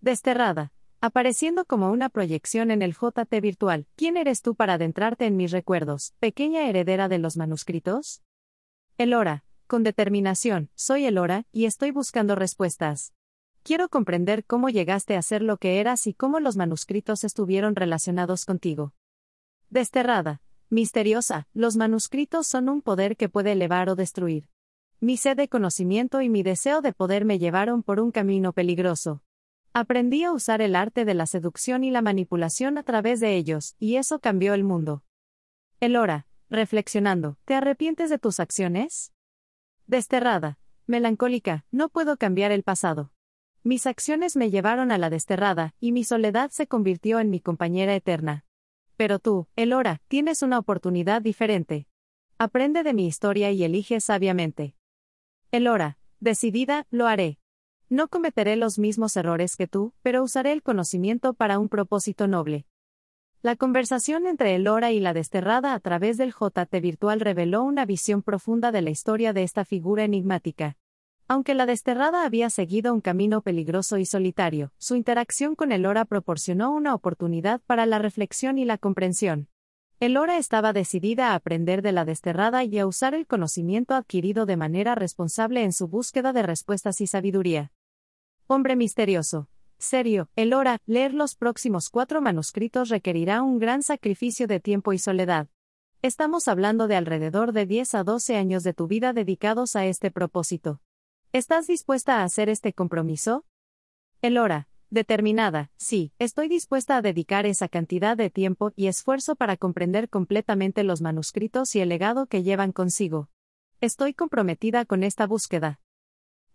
Desterrada. Apareciendo como una proyección en el JT virtual, ¿quién eres tú para adentrarte en mis recuerdos, pequeña heredera de los manuscritos? Elora. Con determinación, soy Elora, y estoy buscando respuestas. Quiero comprender cómo llegaste a ser lo que eras y cómo los manuscritos estuvieron relacionados contigo. Desterrada. Misteriosa, los manuscritos son un poder que puede elevar o destruir. Mi sed de conocimiento y mi deseo de poder me llevaron por un camino peligroso. Aprendí a usar el arte de la seducción y la manipulación a través de ellos, y eso cambió el mundo. Elora, reflexionando, ¿te arrepientes de tus acciones? Desterrada, melancólica, no puedo cambiar el pasado. Mis acciones me llevaron a la desterrada, y mi soledad se convirtió en mi compañera eterna. Pero tú, Elora, tienes una oportunidad diferente. Aprende de mi historia y elige sabiamente. Elora, decidida, lo haré. No cometeré los mismos errores que tú, pero usaré el conocimiento para un propósito noble. La conversación entre Elora y la desterrada a través del JT virtual reveló una visión profunda de la historia de esta figura enigmática. Aunque la desterrada había seguido un camino peligroso y solitario, su interacción con Elora proporcionó una oportunidad para la reflexión y la comprensión. Elora estaba decidida a aprender de la desterrada y a usar el conocimiento adquirido de manera responsable en su búsqueda de respuestas y sabiduría. Hombre misterioso. Serio, Elora, leer los próximos cuatro manuscritos requerirá un gran sacrificio de tiempo y soledad. Estamos hablando de alrededor de 10 a 12 años de tu vida dedicados a este propósito. ¿Estás dispuesta a hacer este compromiso? Elora, determinada, sí, estoy dispuesta a dedicar esa cantidad de tiempo y esfuerzo para comprender completamente los manuscritos y el legado que llevan consigo. Estoy comprometida con esta búsqueda.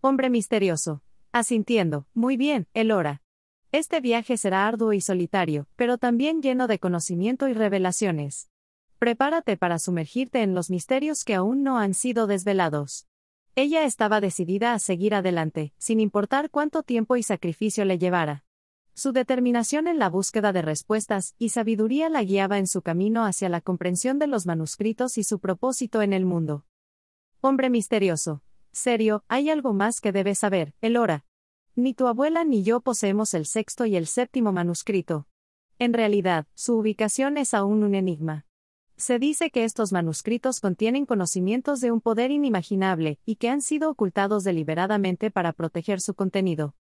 Hombre misterioso. Asintiendo, muy bien, Elora. Este viaje será arduo y solitario, pero también lleno de conocimiento y revelaciones. Prepárate para sumergirte en los misterios que aún no han sido desvelados. Ella estaba decidida a seguir adelante, sin importar cuánto tiempo y sacrificio le llevara. Su determinación en la búsqueda de respuestas y sabiduría la guiaba en su camino hacia la comprensión de los manuscritos y su propósito en el mundo. Hombre misterioso. Serio, hay algo más que debes saber, Elora. Ni tu abuela ni yo poseemos el sexto y el séptimo manuscrito. En realidad, su ubicación es aún un enigma. Se dice que estos manuscritos contienen conocimientos de un poder inimaginable, y que han sido ocultados deliberadamente para proteger su contenido.